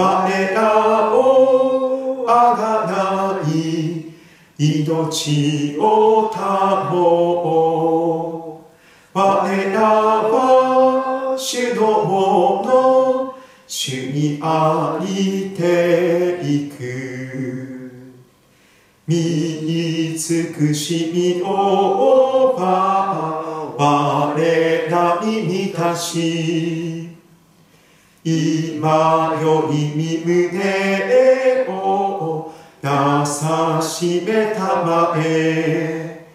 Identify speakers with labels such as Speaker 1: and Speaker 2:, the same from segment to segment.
Speaker 1: 我らをあがない命を保おう我らは主のもの主にありていく。見尽くしみをば我らに満たし。今より身胸を優しめたまえ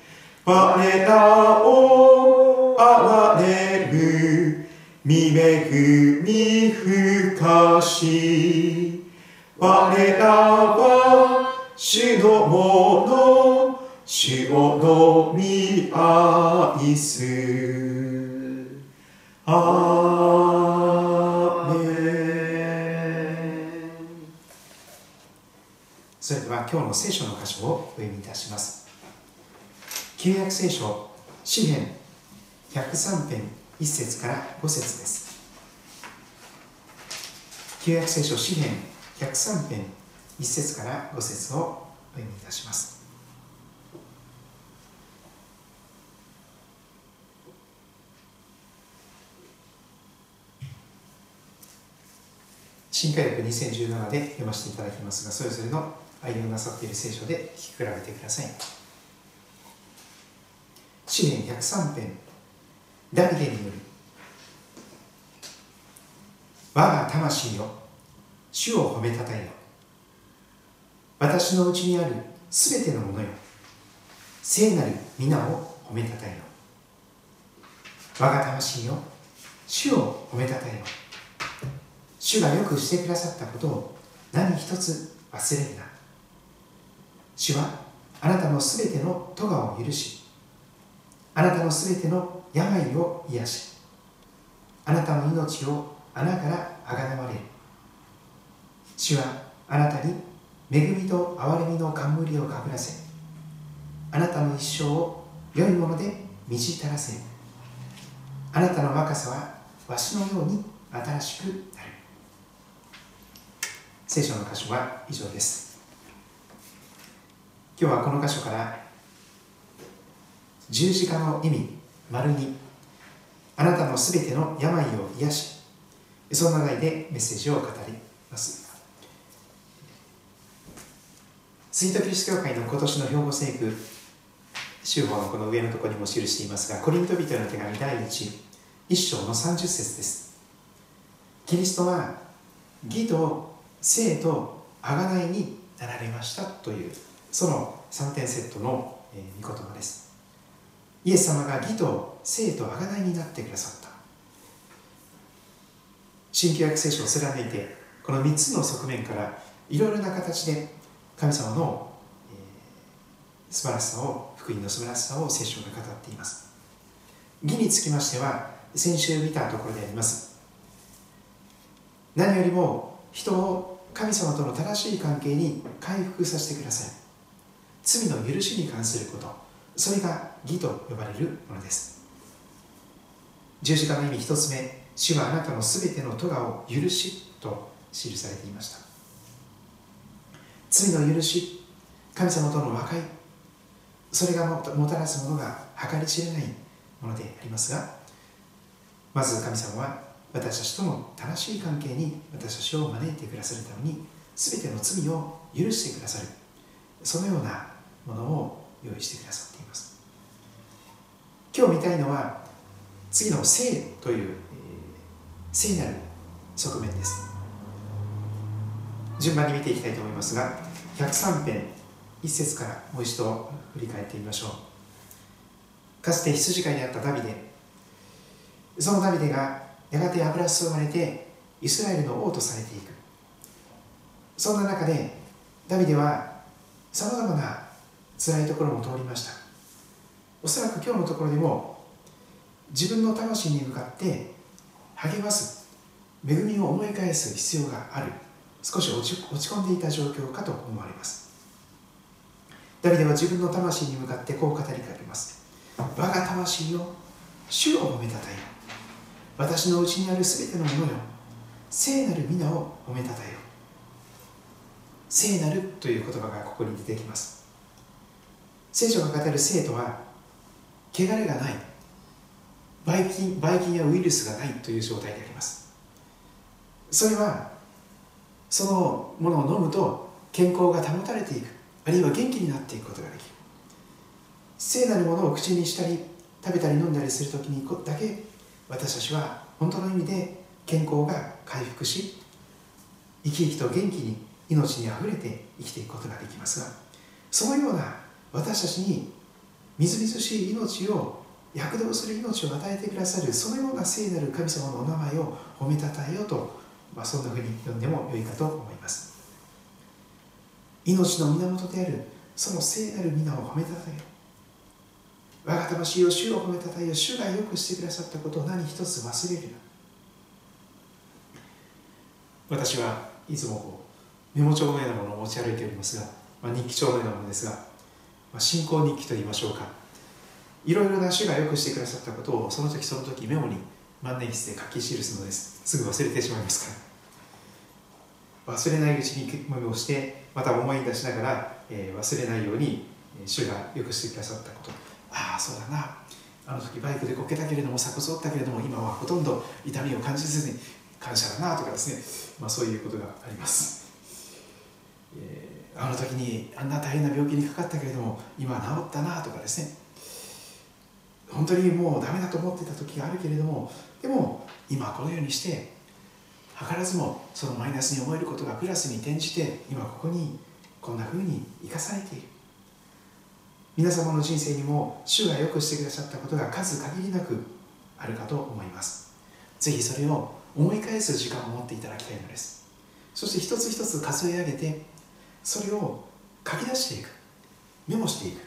Speaker 1: 我らを憐れる見恵みふかし我らは主のもの主をのみ愛す。ア
Speaker 2: それでは今日の聖書の箇所をお読みいたします。旧約聖書詩編103編1節から5節です。旧約聖書詩編103編1節から5節をお読みいたします。新科学2017で読ませていただきますがそれぞれの愛用なさっている聖書で聞き比べてください。詩篇103編。ダビデによる。我が魂よ主を褒めたたえよ。私のうちにあるすべてのものよ聖なる皆を褒めたたえよ。我が魂よ主を褒めたたえよ。主がよくしてくださったことを何一つ忘れるな。主はあなたのすべての咎を許しあなたのすべての病を癒しあなたの命を穴からあがなわれる。主はあなたに恵みと憐れみの冠をかぶらせあなたの一生を良いもので満ち足らせあなたの若さはわしのように新しくなる。聖書の箇所は以上です。今日はこの箇所から十字架の意味丸にあなたのすべての病を癒しそんな題でメッセージを語ります。スイートキリスト教会の今年の兵庫聖句週報のこの上のところにも記していますがコリント人への手紙第1一章の30節です。キリストは義と生と贖いになられましたという。その3点セットの御言葉です。イエス様が義と生と贖いになってくださった。新旧約聖書を貫いてこの3つの側面からいろいろな形で神様の、えー、素晴らしさを福音の素晴らしさを聖書が語っています。義につきましては先週見たところであります。何よりも人を神様との正しい関係に回復させてください。罪の許しに関すること。それが義と呼ばれるものです。十字架の意味一つ目。主はあなたのすべての咎を許しと記されていました。罪の許し。神様との和解。それがもたらすものが計り知れないものでありますが。まず神様は。私たちとの正しい関係に私たちを招いてくださるために。全ての罪を許してくださる。そのようなものを用意してくださっています。今日見たいのは次の聖という、えー、聖なる側面です。順番に見ていきたいと思いますが103編1節からもう一度振り返ってみましょう。かつて羊飼いであったダビデ。そのダビデがやがて油注がれてイスラエルの王とされていく。そんな中でダビデはさまざまな辛いところも通りました。おそらく今日のところでも自分の魂に向かって励ます恵みを思い返す必要がある少し落ち込んでいた状況かと思われます。ダビデは自分の魂に向かってこう語りかけます。我が魂よ主を褒めたたえ私のうちにあるすべてのものよ聖なる皆を褒めたたえよ。聖なるという言葉がここに出てきます。聖書が語る聖とは汚れがない。ばい菌ばい菌やウイルスがないという状態であります。それはそのものを飲むと健康が保たれていく。あるいは元気になっていくことができる。聖なるものを口にしたり食べたり飲んだりする時にだけ私たちは本当の意味で健康が回復し生き生きと元気に命にあふれて生きていくことができますがそのような私たちにみずみずしい命を躍動する命を与えてくださるそのような聖なる神様のお名前を褒めたたえようと、まあ、そんなふうに読んでもよいかと思います。命の源であるその聖なる皆を褒めたたえよう。我が魂を主を褒めたたえよう。主がよくしてくださったことを何一つ忘れるな。私はいつもこうメモ帳のようなものを持ち歩いておりますが、まあ、日記帳のようなものですが、まあ、信仰日記といいましょうか。いろいろな主がよくしてくださったことをその時その時メモに万年筆で書き記すのです。すぐ忘れてしまいますから。忘れないうちにメモをしてまた思い出しながら、えー、忘れないように主がよくしてくださったこと。ああそうだな。あの時バイクでこけたけれども鎖骨折ったけれども今はほとんど痛みを感じずに感謝だなとかですね、まあ、そういうことがあります、えー、あの時にあんな大変な病気にかかったけれども今治ったなとかですね。本当にもうダメだと思ってた時があるけれどもでも今このようにして図らずもそのマイナスに思えることがプラスに転じて今ここにこんなふうに生かされている。皆様の人生にも主がよくしてくださったことが数限りなくあるかと思います。ぜひそれを思い返す時間を持っていただきたいのです。そして一つ一つ数え上げてそれを書き出していく。メモしていく。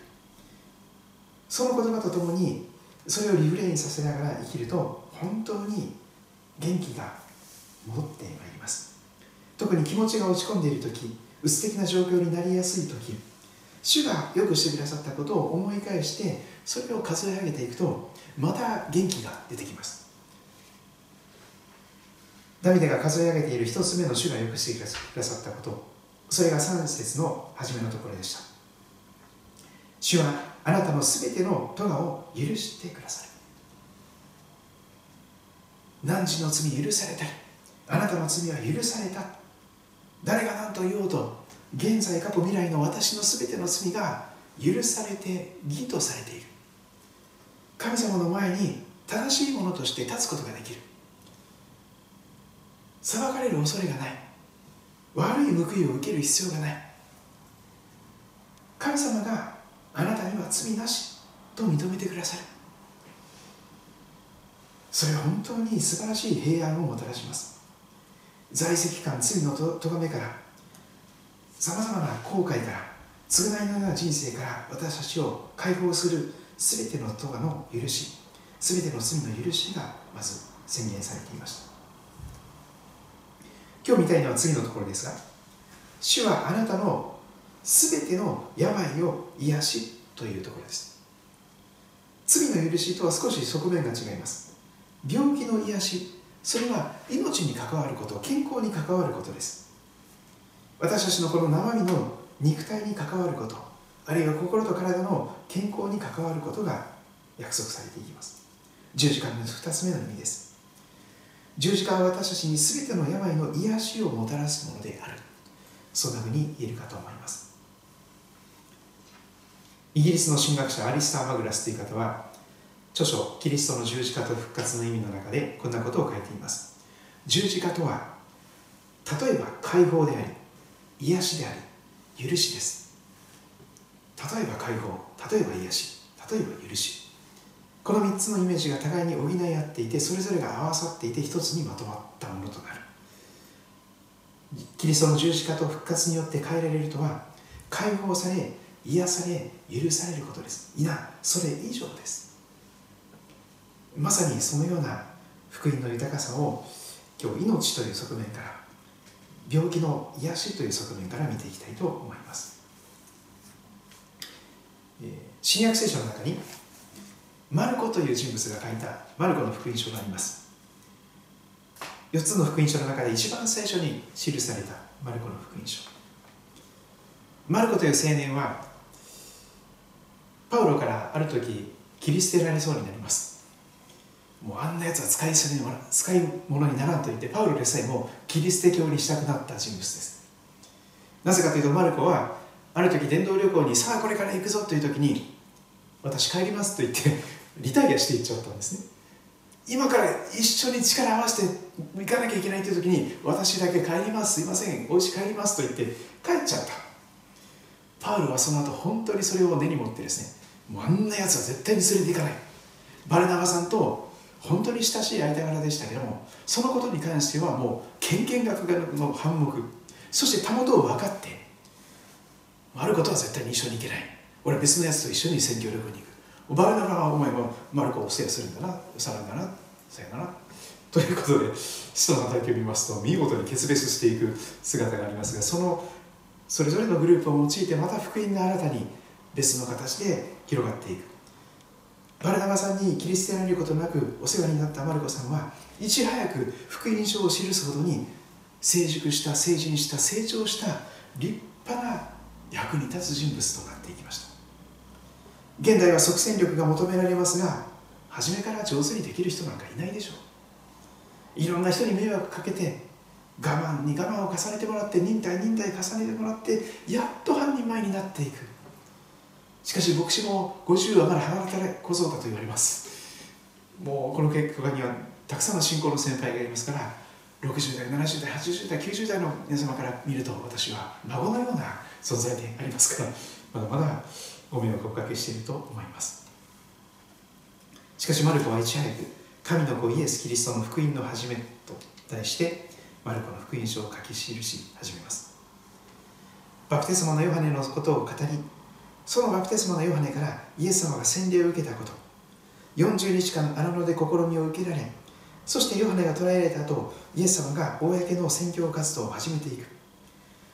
Speaker 2: その言葉とともにそれをリフレインさせながら生きると本当に元気が戻ってまいります。特に気持ちが落ち込んでいる時うつ的な状況になりやすい時主がよくしてくださったことを思い返してそれを数え上げていくとまた元気が出てきます。ダビデが数え上げている一つ目の主がよくしてくださったこと。それが3節の初めのところでした。主はあなたのすべての咎を許してくださる。汝の罪許されたりあなたの罪は許された。誰が何と言おうと現在過去未来の私のすべての罪が許されて義とされている。神様の前に正しいものとして立つことができる。裁かれる恐れがない。悪い報いを受ける必要がない。神様があなたには罪なしと認めてくださる。それは本当に素晴らしい平安をもたらします。在籍感罪のとがめからさまざまな後悔から償いのような人生から私たちを解放する全ての咎の許し全ての罪の許しがまず宣言されていました。今日見たいのは次のところですが主はあなたの全ての病を癒しというところです。罪の許しとは少し側面が違います。病気の癒しそれは命に関わること健康に関わることです。私たちのこの生身の肉体に関わることあるいは心と体の健康に関わることが約束されていきます。十字架の2つ目の意味です。十字架は私たちに全ての病の癒しをもたらすものである。そんなふうに言えるかと思います。イギリスの神学者アリスター・マグラスという方は著書「キリストの十字架と復活」の意味の中でこんなことを書いています。十字架とは例えば解放であり癒しであり許しです。例えば解放例えば癒し例えば許し。この3つのイメージが互いに補い合っていてそれぞれが合わさっていて一つにまとまったものとなる。キリストの十字架と復活によって変えられるとは解放され癒され許されることです。いなそれ以上です。まさにそのような福音の豊かさを今日命という側面から病気の癒しという側面から見ていきたいと思います。新約聖書の中にマルコという人物が書いたマルコの福音書があります。4つの福音書の中で一番最初に記されたマルコの福音書。マルコという青年はパウロからある時切り捨てられそうになります。もうあんなやつは使い捨て使い物にならんと言ってパウロでさえも切り捨て教にしたくなった人物です。なぜかというとマルコはある時伝道旅行にさあこれから行くぞという時に私帰りますと言ってリタイアしていっちゃったんですね。今から一緒に力合わせて行かなきゃいけないという時に私だけ帰りますすいませんお家帰りますと言って帰っちゃった。パウロはその後本当にそれを根に持ってですねもうあんなやつは絶対に連れて行かない。バルナバさんと本当に親しい間柄でしたけどもそのことに関してはもうけんけんがくがの反目。そしてたもとを分かってあることは絶対に一緒に行けない。俺は別のやつと一緒に選挙旅行に行く。バルナバはお前もマルコを制するんだなさらんだなさよなら。ということで使徒の体験を見ますと見事に決別していく姿がありますがそのそれぞれのグループを用いてまた福音が新たに別の形で広がっていく。バルナバさんに切り捨てられることなくお世話になったマルコさんはいち早く福音書を記すほどに成熟した成人した成長した立派な役に立つ人物となっていきました。現代は即戦力が求められますが初めから上手にできる人なんかいないでしょう。いろんな人に迷惑かけて我慢に我慢を重ねてもらって忍耐忍耐重ねてもらってやっと半人前になっていく。しかし牧師も50はまだ離れたれ小僧だと言われます。もうこの結果にはたくさんの信仰の先輩がいますから60代70代80代90代の皆様から見ると私は孫のような存在でありますからまだまだご迷惑をおかけしていると思います。しかしマルコはいち早く神の子イエス・キリストの福音の始めと題してマルコの福音書を書き記し始めます。バプテスマのヨハネのことを語りそのバプテスマのヨハネからイエス様が洗礼を受けたこと40日間荒野で試みを受けられそしてヨハネが捕らえられた後イエス様が公の宣教活動を始めていく。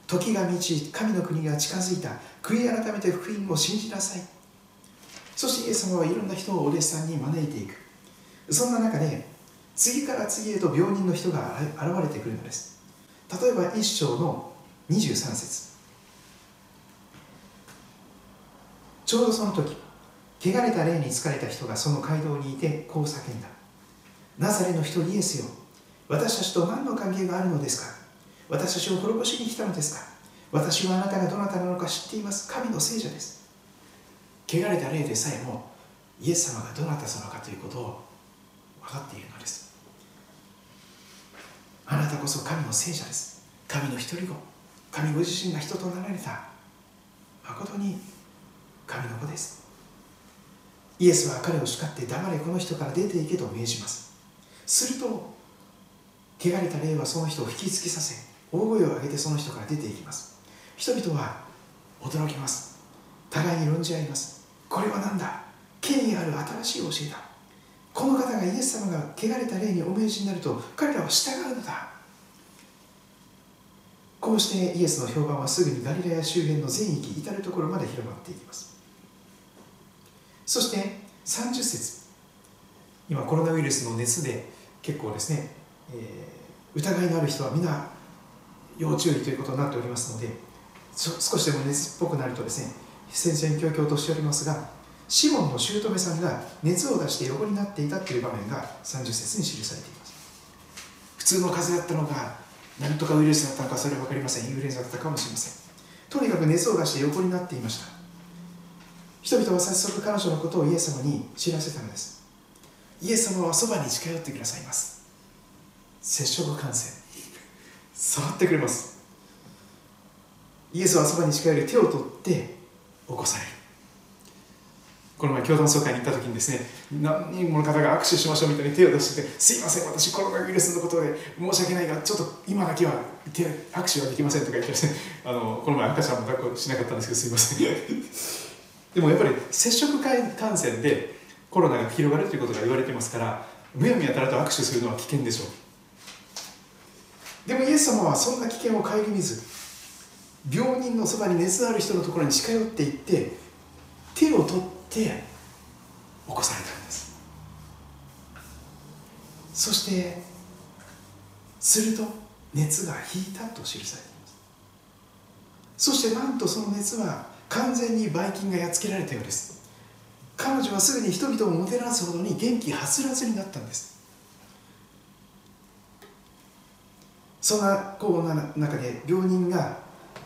Speaker 2: 時が満ち神の国が近づいた。悔い改めて福音を信じなさい。そしてイエス様はいろんな人をお弟子さんに招いていく。そんな中で次から次へと病人の人が現れてくるのです。例えば一章の23節。ちょうどその時汚れた霊に疲れた人がその街道にいてこう叫んだ。ナザレの人イエスよ。私たちと何の関係があるのですか？私たちを滅ぼしに来たのですか？私はあなたがどなたなのか知っています。神の聖者です。汚れた霊でさえもイエス様がどなた様かということを分かっているのです。あなたこそ神の聖者です。神の一人子。神ご自身が人となられた。誠に神の子です。イエスは彼を叱って黙れこの人から出ていけと命じます。すると汚れた霊はその人を引きつけさせ大声を上げてその人から出ていきます。人々は驚きます。互いに論じ合います。これは何だ？権威ある新しい教えだ。この方がイエス様が汚れた霊にお命じになると彼らは従うのだ。こうしてイエスの評判はすぐにガリラヤ周辺の全域至る所まで広がっていきます。そして30節。今コロナウイルスの熱で結構ですね、えー、疑いのある人は皆要注意ということになっておりますので少しでも熱っぽくなるとですね戦々恐々としておりますがシモンの姑さんが熱を出して横になっていたという場面が30節に記されています。普通の風邪だったのか何とかウイルスだったのかそれは分かりません。インフルエンザだったかもしれません。とにかく熱を出して横になっていました。人々は早速彼女のことをイエス様に知らせたのです。イエス様はそばに近寄ってくださいます。接触感染。触ってくれます。イエスはそばに近寄り手を取って起こされる。この前教団総会に行った時にですね何人もの方が握手しましょうみたいに手を出してて「すいません私コロナウイルスのことで申し訳ないがちょっと今だけは手握手はできません」とか言ってですねあのこの前赤ちゃんも抱っこしなかったんですけどすいません。でもやっぱり接触感染でコロナが広がるということが言われてますからむやみやたらと握手するのは危険でしょう。でもイエス様はそんな危険を顧みず病人のそばに熱のある人のところに近寄っていって手を取って起こされたんです。そしてすると熱が引いたと記されています。そしてなんとその熱は完全にばい菌がやっつけられたようです。彼女はすぐに人々をもてなすほどに元気はつらつになったんです。そんなこうな中で病人が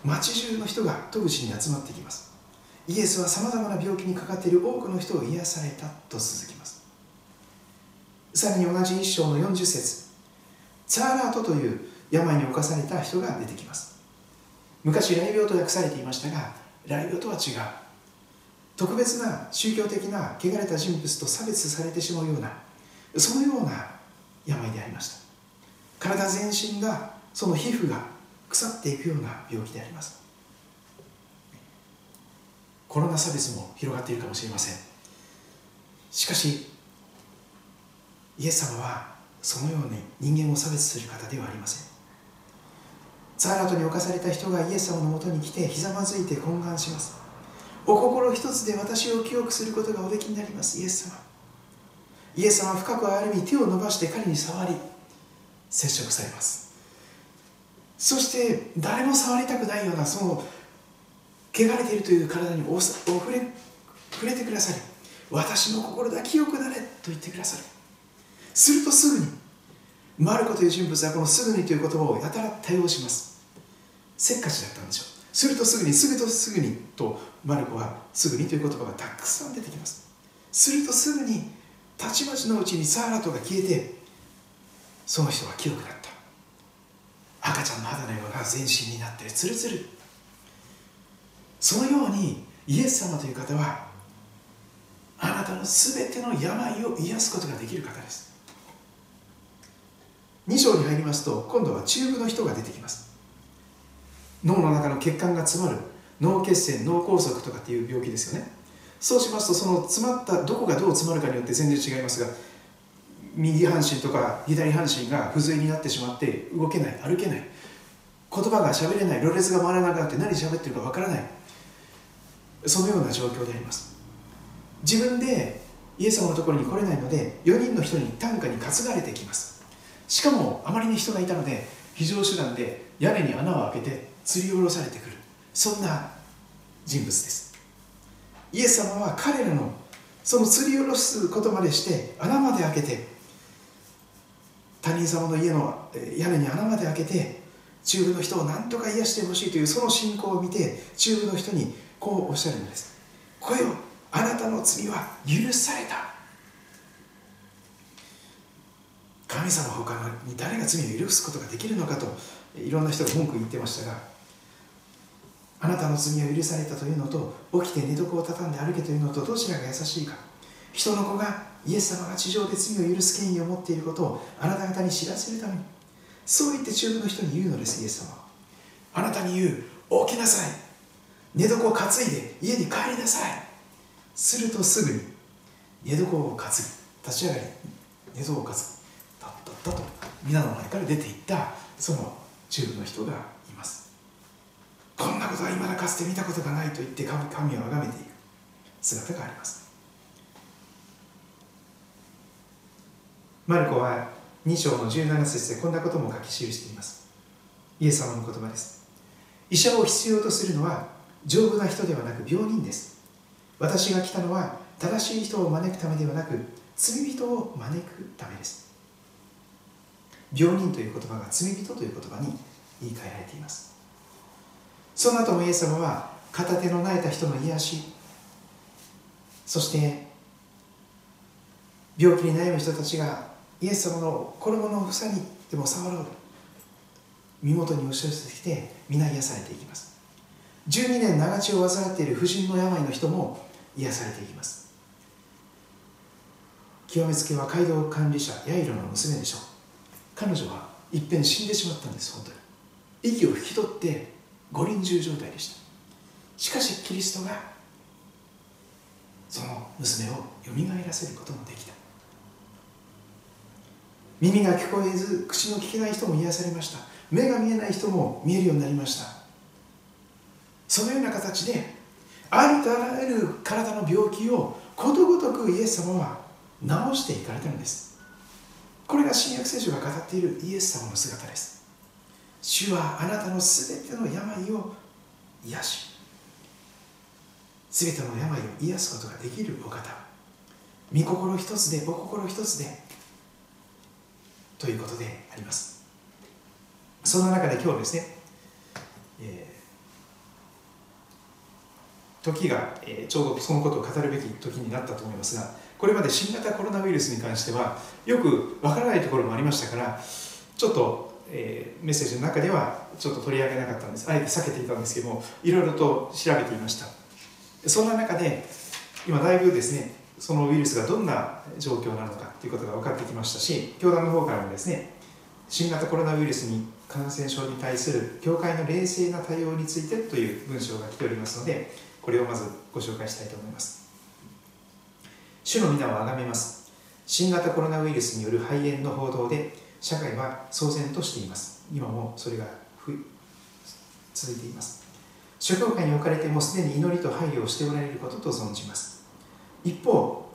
Speaker 2: 町中の人が戸口に集まってきます。イエスはさまざまな病気にかかっている多くの人を癒されたと続きます。さらに同じ一章の40節ツァーラートという病に侵された人が出てきます。昔雷病と訳されていましたが雷病とは違う。特別な宗教的な汚れた人物と差別されてしまうようなそのような病でありました。体全身がその皮膚が腐っていくような病気であります。コロナ差別も広がっているかもしれません。しかしイエス様はそのように人間を差別する方ではありません。ザーラトに侵された人がイエス様のもとに来てひざまずいて懇願します。お心一つで私を清くすることがおできになりますイエス様。イエス様は深く歩み手を伸ばして彼に触り接触されます。そして誰も触りたくないようなその汚れているという体にお触れ触れてくださり私の心だ清くなれと言ってくださる。するとすぐにマルコという人物はこのすぐにという言葉をやたら多用します。せっかちだったんでしょう。するとすぐにすぐとすぐにとマルコはすぐにという言葉がたくさん出てきます。するとすぐにたちまちのうちにサーラトが消えてその人は清くなった。赤ちゃんの肌のよう全身になってツルツル。そのようにイエス様という方はあなたの全ての病を癒すことができる方です。2章に入りますと今度は中部の人が出てきます。脳の中の血管が詰まる脳血栓脳梗塞とかっていう病気ですよね。そうしますとその詰まったどこがどう詰まるかによって全然違いますが右半身とか左半身が不随になってしまって動けない歩けない。言葉が喋れないろれつが回らなくなって何喋ってるかわからない。そのような状況であります。自分でイエス様のところに来れないので4人の人に担架に担がれてきます。しかもあまりに人がいたので非常手段で屋根に穴を開けて吊り下ろされてくる。そんな人物です。イエス様は彼らのその吊り下ろすことまでして穴まで開けて他人様の家の屋根に穴まで開けて中部の人を何とか癒してほしいというその信仰を見て中部の人にこうおっしゃるのです「声をあなたの罪は許された」神様他に誰が罪を許すことができるのかといろんな人が文句言ってましたがあなたの罪を許されたというのと起きて寝床を畳んで歩けというのとどちらが優しいか。人の子がイエス様が地上で罪を許す権威を持っていることをあなた方に知らせるために。そう言って中部の人に言うのですイエス様。はあなたに言う起きなさい。寝床を担いで家に帰りなさい。するとすぐに寝床を担ぎ立ち上がり寝床を担ぐったったと皆の前から出ていったその中部の人がいます。こんなことは今だかつて見たことがないと言って神神を崇めていく。姿があります。マルコは2章の17節でこんなことも書き記しています。イエス様の言葉です。医者を必要とするのは丈夫な人ではなく病人です。私が来たのは正しい人を招くためではなく罪人を招くためです。病人という言葉が罪人という言葉に言い換えられています。その後もイエス様は片手の泣いた人の癒しそして病気に悩む人たちがイエス様の衣の房にでも触ろう身元に押し寄せてきて皆癒されていきます。12年長血を患っている婦人の病の人も癒されていきます。極めつけは街道管理者ヤイロの娘でしょう。彼女は一遍死んでしまったんです本当に。息を引き取って五輪中状態でした。しかしキリストがその娘をよみがえらせることもできた。耳が聞こえず口の聞けない人も癒されました。目が見えない人も見えるようになりました。そのような形でありとあらゆる体の病気をことごとくイエス様は治していかれたのです。これが新約聖書が語っているイエス様の姿です。主はあなたのすべての病を癒し全ての病を癒すことができるお方。御心一つでお心一つでということであります。その中で今日ですね、えー、時が、えー、ちょうどそのことを語るべき時になったと思いますがこれまで新型コロナウイルスに関してはよくわからないところもありましたからちょっと、えー、メッセージの中ではちょっと取り上げなかったんです。あえて避けていたんですけどもいろいろと調べていました。そんな中で今だいぶですねそのウイルスがどんな状況なのかということが分かってきましたし教団の方からもですね新型コロナウイルスに感染症に対する教会の冷静な対応についてという文章が来ておりますのでこれをまずご紹介したいと思います。主の皆を崇めます。新型コロナウイルスによる肺炎の報道で社会は騒然としています。今もそれが続いています。諸教会におかれてもすでに祈りと配慮をしておられることと存じます。一方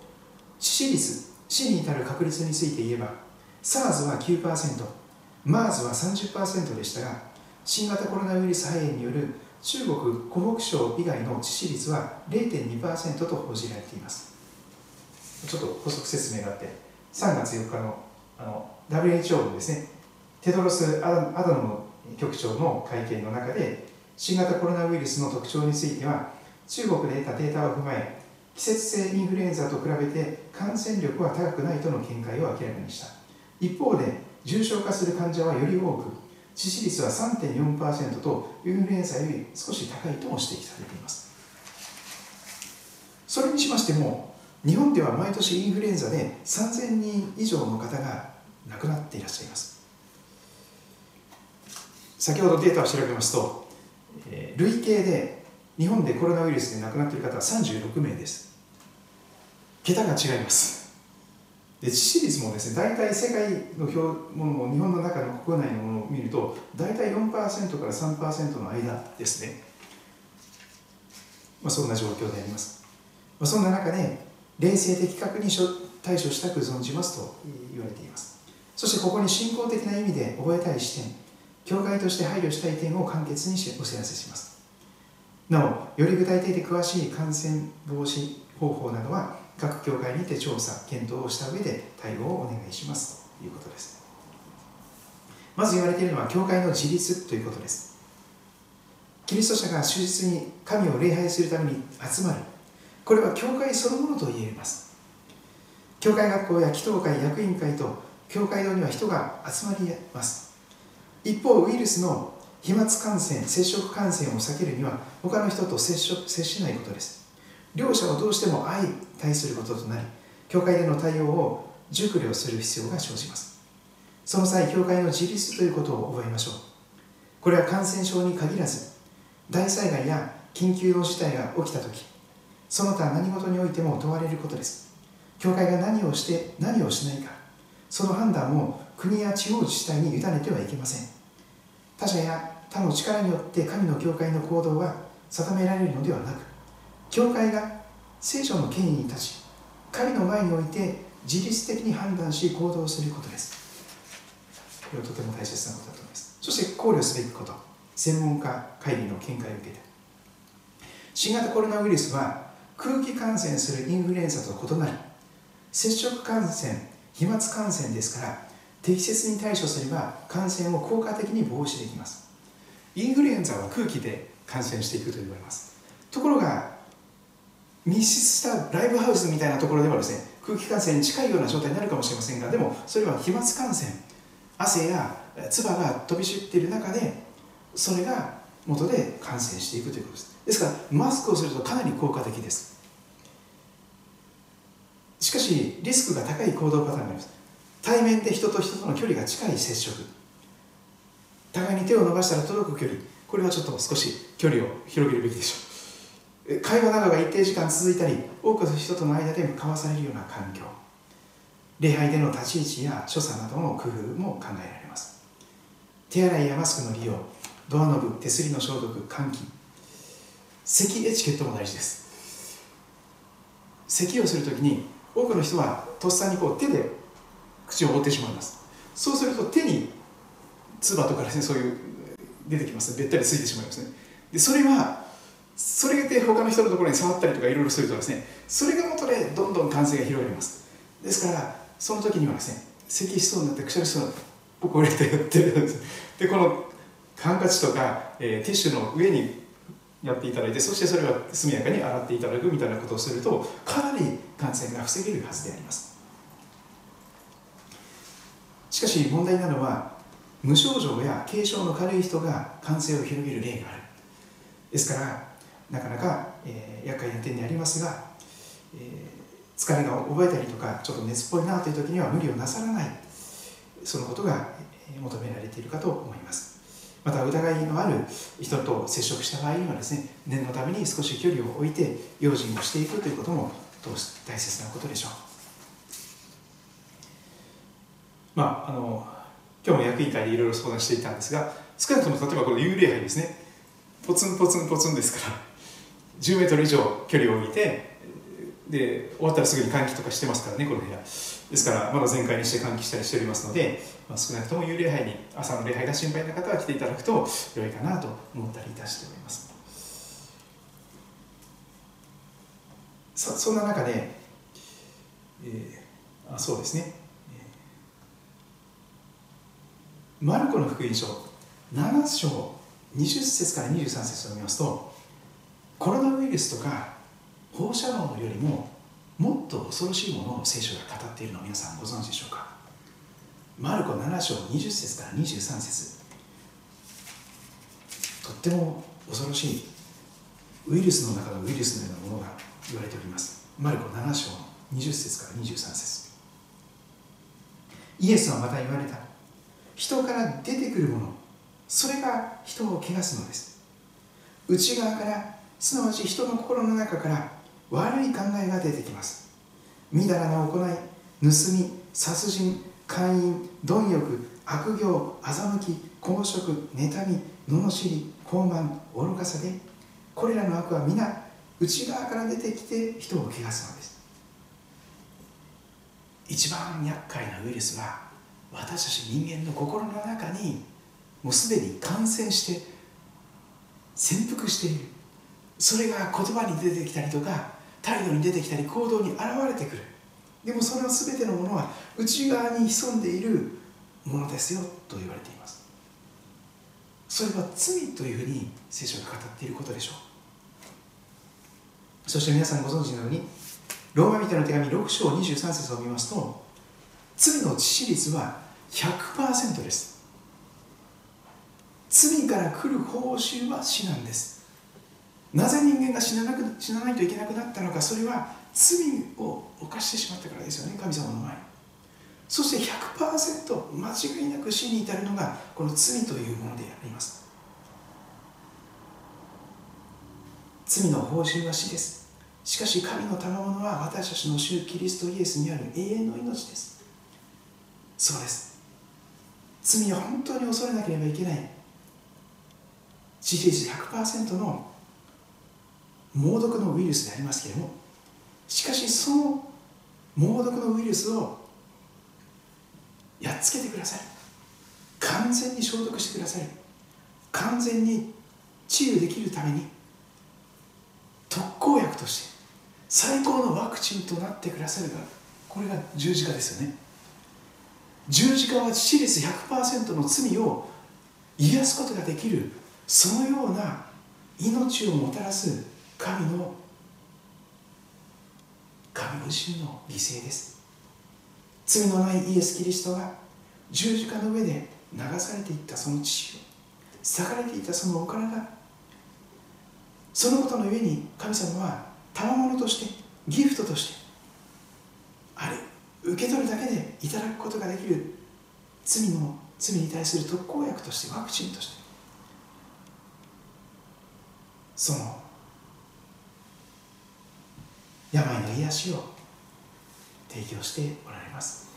Speaker 2: 致死率死に至る確率について言えば SARS は 9%MERS は30%でしたが新型コロナウイルス肺炎による中国湖北省以外の致死率は0.2%と報じられています。ちょっと補足説明があって3月4日のあの WHO のですねテドロス・アダノム局長の会見の中で新型コロナウイルスの特徴については中国で得たデータを踏まえ季節性インフルエンザと比べて感染力は高くないとの見解を明らかにした。一方で重症化する患者はより多く致死率は3.4%とインフルエンザより少し高いとも指摘されています。それにしましても日本では毎年インフルエンザで3000人以上の方が亡くなっていらっしゃいます。先ほどデータを調べますと累計で日本でコロナウイルスで亡くなっている方は36名です。桁が違います。で致死率もですね大体世界の表ものも日本の中の国内のものを見ると大体4%から3%の間ですね、まあ、そんな状況であります、まあ、そんな中で冷静的確に対処したく存じますと言われています。そしてここに信仰的な意味で覚えたい視点教会として配慮したい点を簡潔にお知らせします。なおより具体的で詳しい感染防止方法などは各教会にて調査検討をした上で対応をお願いします。ということです。まず言われているのは教会の自立ということです。キリスト者が終日に神を礼拝するために集まる。これは教会そのものと言えます。教会学校や祈祷会役員会と教会堂には人が集まります。一方ウイルスの飛沫感染接触感染を避けるには他の人と接触接しないことです。両者をどうしても相対することとなり教会での対応を熟慮する必要が生じます。その際教会の自立ということを覚えましょう。これは感染症に限らず大災害や緊急の事態が起きた時その他何事においても問われることです。教会が何をして何をしないかその判断を国や地方自治体に委ねてはいけません。他者や他の力によって神の教会の行動は定められるのではなく教会が聖書の権威に立ち神の前において自律的に判断し行動することです。これはとても大切なことだと思います。そして考慮すべきこと専門家会議の見解を受けて。新型コロナウイルスは空気感染するインフルエンザと異なり接触感染飛沫感染ですから適切に対処すれば感染を効果的に防止できます。インフルエンザは空気で感染していくと言われます。ところが密室したライブハウスみたいなところではですね空気感染に近いような状態になるかもしれませんがでもそれは飛沫感染汗や唾が飛び散っている中でそれが元で感染していくということです。ですからマスクをするとかなり効果的です。しかしリスクが高い行動パターンがあります。対面で人と人との距離が近い接触。互いに手を伸ばしたら届く距離。これはちょっと少し距離を広げるべきでしょう。会話などが一定時間続いたり多くの人との間で交わされるような環境。礼拝での立ち位置や所作などの工夫も考えられます。手洗いやマスクの利用ドアノブ手すりの消毒換気。咳エチケットも大事です。咳をするときに多くの人はとっさにこう手で口を覆ってしまいます。そうすると手に唾とかですねそういう出てきます。べったりついてしまいますね。
Speaker 3: でそれはそれで他の人のところに触ったりとかいろいろするとですねそれが元でどんどん感染が広がります。ですからその時にはですね咳しそうになってくしゃみしそうになってここ入れてやってるんです。でこのハンカチとか、えー、ティッシュの上にやっていただいてそしてそれは速やかに洗っていただくみたいなことをするとかなり感染が防げるはずであります。しかし問題なのは無症状や軽症の軽い人が感染を広げる例がある。ですからなかなか、えー、厄介な点でありますが、えー、疲れが覚えたりとかちょっと熱っぽいなという時には無理をなさらない。そのことが求められているかと思います。また疑いのある人と接触した場合にはですね念のために少し距離を置いて用心をしていくということも大切なことでしょう。まああの今日も役員会でいろいろ相談していたんですが少なくとも例えばこの幽霊杯ですね。ポツンポツンポツンですから10メートル以上距離を置いてで終わったらすぐに換気とかしてますからねこの部屋。ですからまだ全開にして換気したりしておりますので、まあ、少なくとも幽霊杯に朝の礼拝が心配な方は来ていただくと良いかなと思ったりいたしております。そそんな中で、えー、あそうですね、えー、マルコの福音書7章20節から23節を見ますとコロナウイルスとか放射能よりももっと恐ろしいものを聖書が語っているのを皆さんご存知でしょうか？マルコ7章20節から23節。とっても恐ろしいウイルスの中のウイルスのようなものが言われております。マルコ7章20節から23節。イエスはまた言われた。人から出てくるもの。それが人を汚すのです。内側からすなわち人の心の中から悪い考えが出てきます。みだらな行い盗み殺人姦淫貪欲悪行欺き公職妬み罵り傲慢愚かさでこれらの悪は皆内側から出てきて人を汚すのです。一番厄介なウイルスは私たち人間の心の中にもうすでに感染して潜伏している。それが言葉に出てきたりとか態度に出てきたり行動に現れてくる。でもそれは全てのものは内側に潜んでいるものですよと言われています。それは罪というふうに聖書が語っていることでしょう。そして皆さんご存知のようにローマ人の手紙6章23節を見ますと罪の致死率は100%です。罪から来る報酬は死なんです。なぜ人間が死ななく死なないといけなくなったのかそれは罪を犯してしまったからですよね神様の前。にそして100%間違いなく死に至るのがこの罪というものであります。罪の報酬は死です。しかし神の賜物は私たちの主キリストイエスにある永遠の命です。そうです。罪を本当に恐れなければいけない。致死率100%の猛毒のウイルスでありますけれどもしかしその猛毒のウイルスをやっつけてください。完全に消毒してください。完全に治癒できるために特効薬として最高のワクチンとなってくださるがこれが十字架ですよね。十字架は致死率100%の罪を癒すことができるそのような命をもたらす神の神ご自身の犠牲です。罪のないイエス・キリストが十字架の上で流されていったその父を裂かれていたそのお体そのことの上に神様は賜物としてギフトとしてあれ受け取るだけでいただくことができる。罪の罪に対する特効薬としてワクチンとして。その病の癒しを提供しておられます。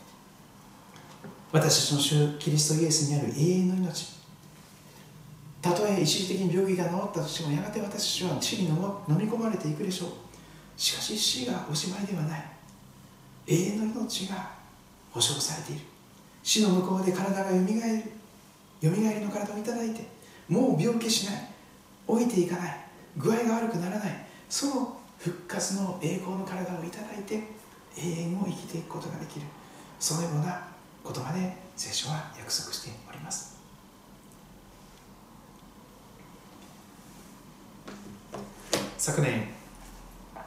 Speaker 3: 私たちの主キリストイエスにある永遠の命。たとえ一時的に病気が治ったとしてもやがて私たちは死に飲み込まれていくでしょう。しかし死がおしまいではない。永遠の命が保証されている。死の向こうで体がよみがえる。よみがえりの体をいただいてもう病気しない。老いていかない。具合が悪くならない。その復活の栄光の体をいただいて永遠を生きていくことができる。そのような言葉で聖書は約束しております。昨年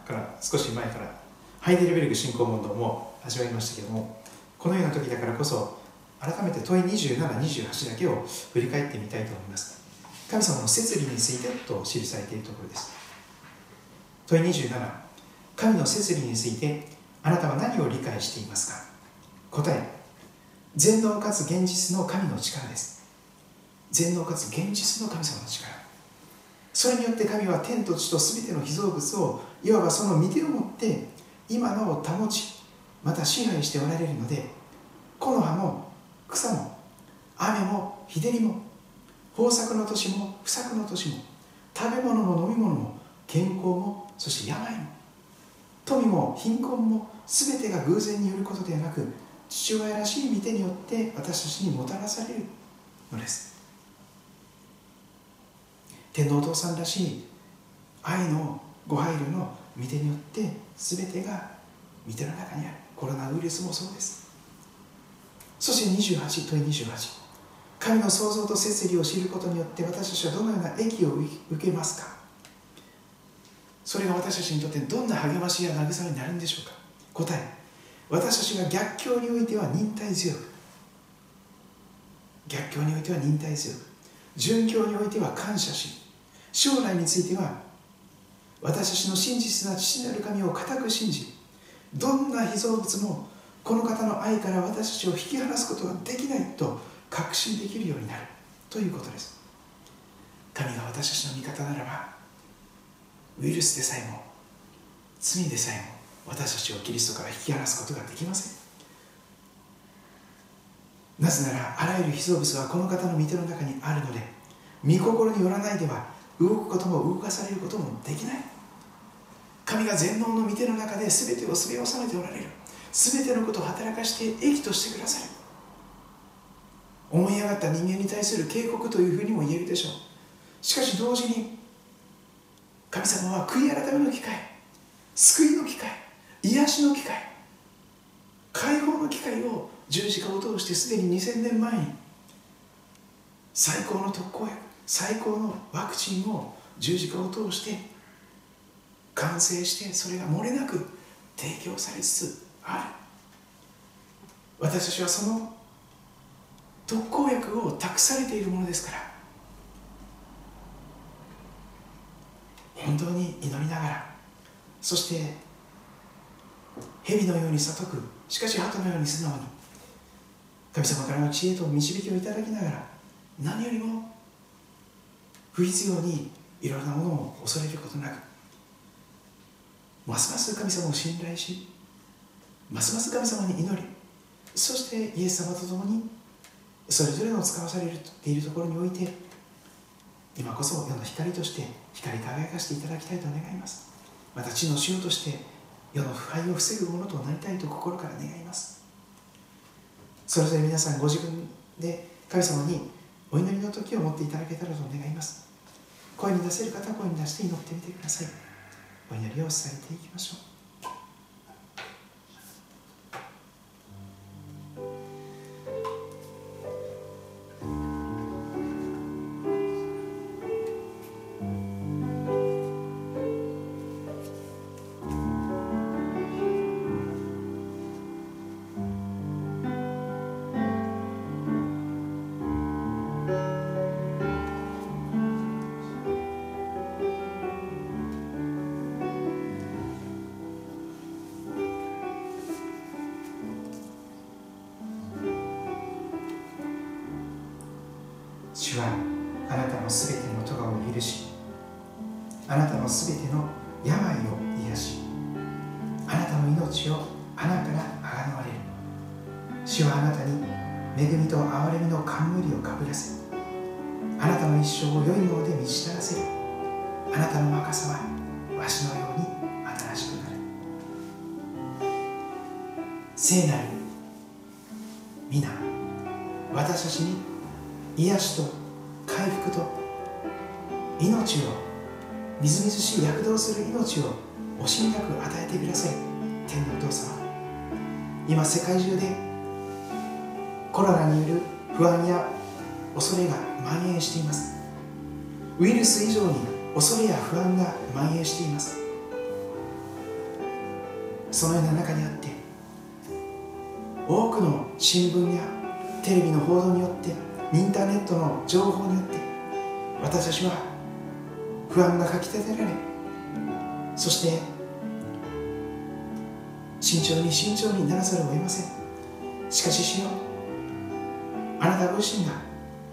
Speaker 3: から少し前からハイデルベルグ信仰問答も始まりましたけどもこのような時だからこそ改めて問い2728だけを振り返ってみたいと思います。神様の摂理についてと記されているところです。問い27神の摂理についてあなたは何を理解していますか？答え。全能かつ現実の神の力です。全能かつ現実の神様の力。それによって神は天と地と全ての被造物をいわばその御手を持って今のを保ちまた支配しておられるので木の葉も草も雨も日照りも豊作の年も不作の年も食べ物も飲み物も健康もそして病も富も貧困も全てが偶然によることではなく父親らしい御手によって私たちにもたらされるのです。天皇お父さんらしい愛のご配慮の御手によって全てが御手の中にある。コロナウイルスもそうです。そして28問い28神の創造と摂理を知ることによって私たちはどのような益を受けますか？それが私たちにとってどんな励ましや慰めになるんでしょうか？答え。私たちが逆境においては忍耐強く。逆境においては忍耐強く。順境においては感謝し将来については私たちの真実な父なる神を固く信じどんな被造物もこの方の愛から私たちを引き離すことができないと確信できるようになるということです。神が私たちの味方ならばウイルスでさえも罪でさえも私たちをキリストから引き離すことができません。なぜならあらゆる被造物はこの方の御手の中にあるので御心によらないでは動くことも動かされることもできない。神が全能の御手の中で全てをすべ収めておられる。全てのことを働かして益としてくださる。思い上がった人間に対する警告というふうにも言えるでしょう。しかし同時に神様は悔い改めの機会救いの機会癒しの機会解放の機会を十字架を通してすでに2000年前に最高の特効薬最高のワクチンを十字架を通して完成してそれが漏れなく提供されつつある。私たちはその特効薬を託されているものですから。本当に祈りながら。そして蛇のように悟く。しかし鳩のように素直に。神様からの知恵と導きをいただきながら何よりも不必要にいろいろなものを恐れることなくますます神様を信頼しますます神様に祈りそしてイエス様と共にそれぞれの使わされているところにおいて今こそ世の光として光り輝かせていただきたいと願います。また地の塩として世の腐敗を防ぐものとなりたいと心から願います。それぞれ皆さんご自分で神様にお祈りの時を持っていただけたらと願います。声に出せる方は声に出して祈ってみてください。お祈りを伝えていきましょう。主はあなたのすべての咎を許しあなたのすべての病を癒しあなたの命を穴からあがなわれる。主はあなたに恵みと憐れみの冠をかぶらせあなたの一生を良いもので満ち足らせる。あなたの若さはわしのように新しくなる。聖なる皆私たちに癒しと蔓延しています。ウイルス以上に恐れや不安が蔓延しています。そのような中にあって多くの新聞やテレビの報道によってインターネットの情報によって私たちは不安がかきたてられそして慎重に慎重にならざるを得ません。しかし主よあなたご自身が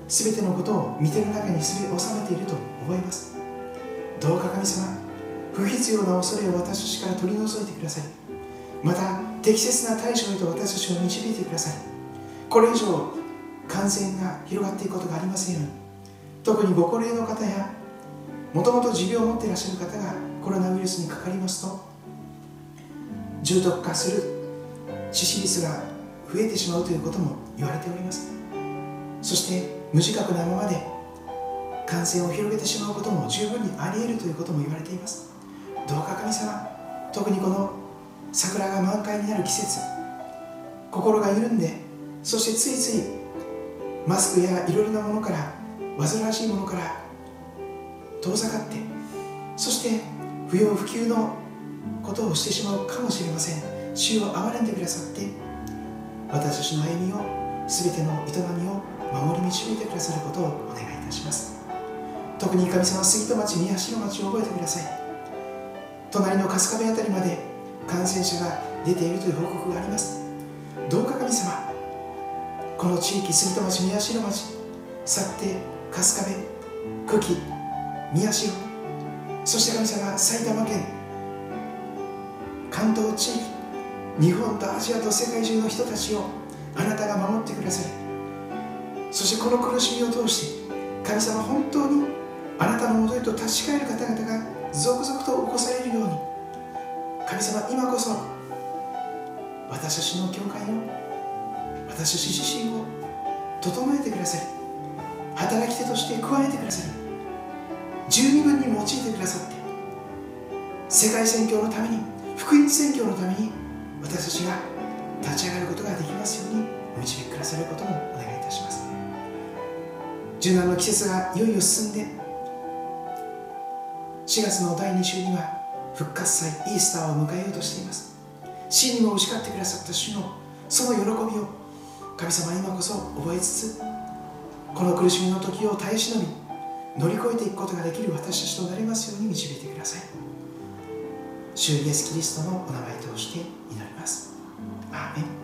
Speaker 3: 全てのことを見てる中にすべ収めていると思います。どうか神様不必要な恐れを私たちから取り除いてください。また適切な対処へと私たちを導いてください。これ以上感染が広がっていくことがありませんように。特にご高齢の方やもともと持病を持っていらっしゃる方がコロナウイルスにかかりますと重篤化する致死率が増えてしまうということも言われております。そして無自覚なままで感染を広げてしまうことも十分にあり得るということも言われています。どうか神様特にこの桜が満開になる季節心が緩んでそしてついついマスクやいろいろなものから煩わしいものから遠ざかってそして不要不急のことをしてしまうかもしれません。主を憐れんでくださって私たちの歩みを全ての営みを守り導いてくださることをお願いいたします。特に神様杉戸町宮代町を覚えてください。隣の春日部あたりまで感染者が出ているという報告があります。どうか神様この地域杉戸町宮代町去って春日部久喜宮代そして神様埼玉県関東地域日本とアジアと世界中の人たちをあなたが守ってください。そしてこの苦しみを通して神様本当にあなたのもとへと立ち返る方々が続々と起こされるように神様今こそ私たちの教会を私たち自身を整えてください働き手として加えてください十二分に用いてくださって世界宣教のために福音宣教のために私たちが立ち上がることができますようにお導きくださることもお願いいたします。柔軟の季節がいよいよ進んで4月の第2週には復活祭イースターを迎えようとしています。死にも打ち勝ってくださった主のその喜びを神様今こそ覚えつつこの苦しみの時を耐え忍び乗り越えていくことができる私たちとなりますように導いてください。主イエス・キリストのお名前として祈ります。アーメン。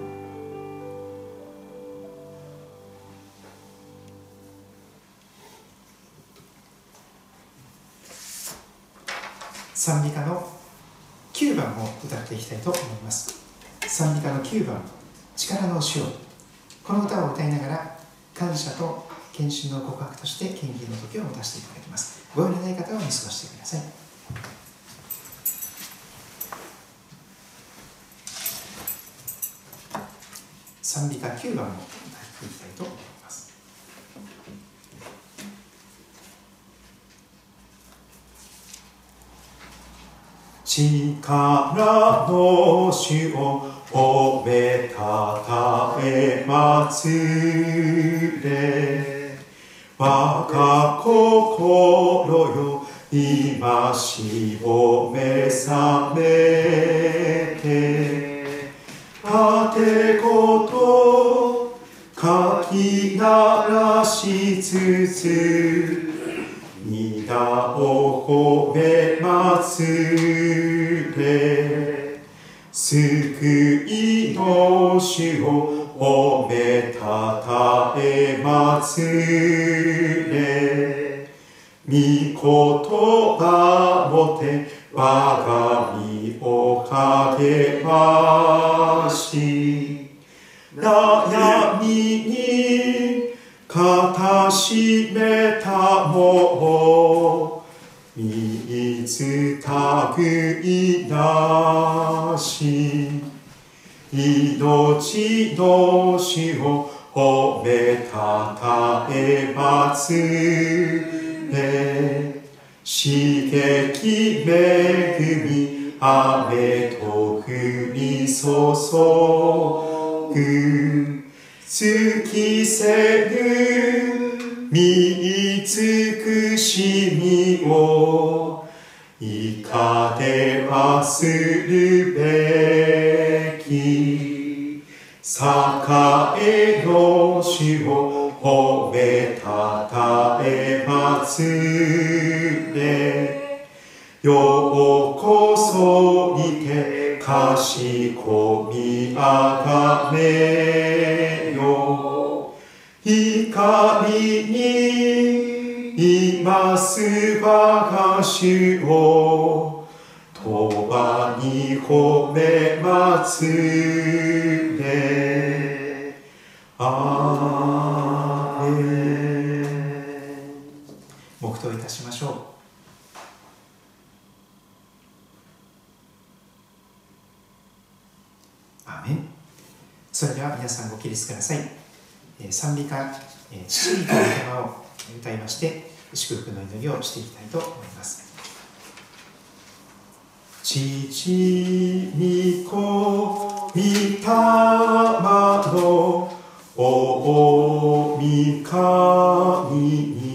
Speaker 3: 賛美歌の9番を歌っていきたいと思います。賛美歌の9番「力の主を」この歌を歌いながら感謝と献身の告白として献金の時を持たせていただきます。ご用のない方は見過ごしてください。賛美歌9番を歌っていきたいと思います
Speaker 1: 力の主を褒めたたえ祭れ。我が心よ今しを目覚めて。盾こと書き鳴らしつつ皆を褒め祭れ救いの主を褒めたたえ祭れ御言葉もて我が身を励まし悩みにかたしめたも見つたぐいなし命の主を褒めたたえまつれ刺激恵み雨と降り注ぐ。きせぬ見尽くしみをいかではするべき。栄えの主を褒めたたえますねようこそにてかしこみあがめ光にいます我が主をとばに褒めますね。アーメン。
Speaker 2: 黙祷いたしましょう。それでは皆さんご起立ください、賛美歌「えー父にというテーマを歌いまして祝福の祈りをしていきたいと思います。
Speaker 1: 父に子御霊の大神に。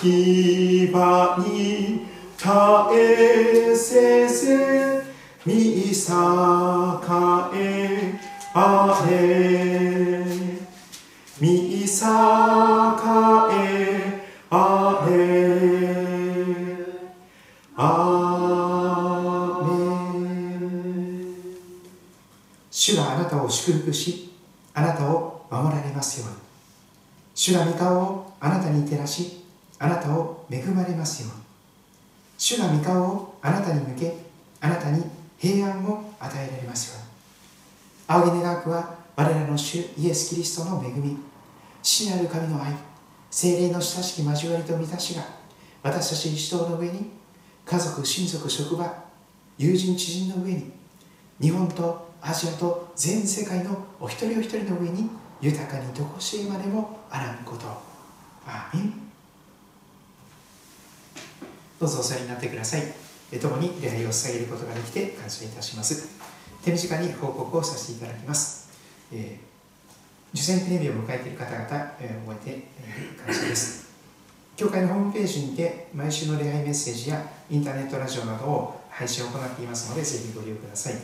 Speaker 1: 時場に絶えせず見栄えあれ。えあれアーメン
Speaker 2: 主があなたを祝福しあなたを守られますように。主が御顔をあなたに照らしあなたを恵まれますように。主が御顔をあなたに向けあなたに平安を与えられますように。仰ぎ願くは我らの主イエス・キリストの恵み。父なる神の愛精霊の親しき交わりと満たしが私たち一同の上に家族親族職場友人知人の上に日本とアジアと全世界のお一人お一人の上に豊かにどこしえまでもあらんこと。アーメン。どうぞお座りになってください。え共に礼拝を捧げることができて感謝いたします。手短に報告をさせていただきます、えー受選記念日を迎えている方々、え覚えてえ感謝です。教会のホームページにて毎週の礼拝メッセージやインターネットラジオなどを配信を行っていますのでぜひご利用ください。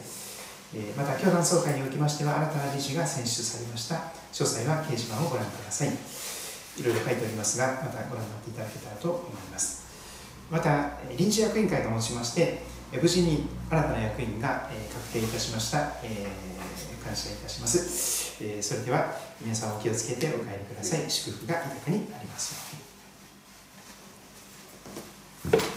Speaker 2: えまた教団総会におきましては新たな理事が選出されました。詳細は掲示板をご覧ください。いろいろ書いておりますがまたご覧になっていただけたらと思います。また臨時役員会と申しまして無事に新たな役員が確定いたしました、え感謝いたします、えー、それでは皆さんお気をつけてお帰りください。祝福が豊かになりますように。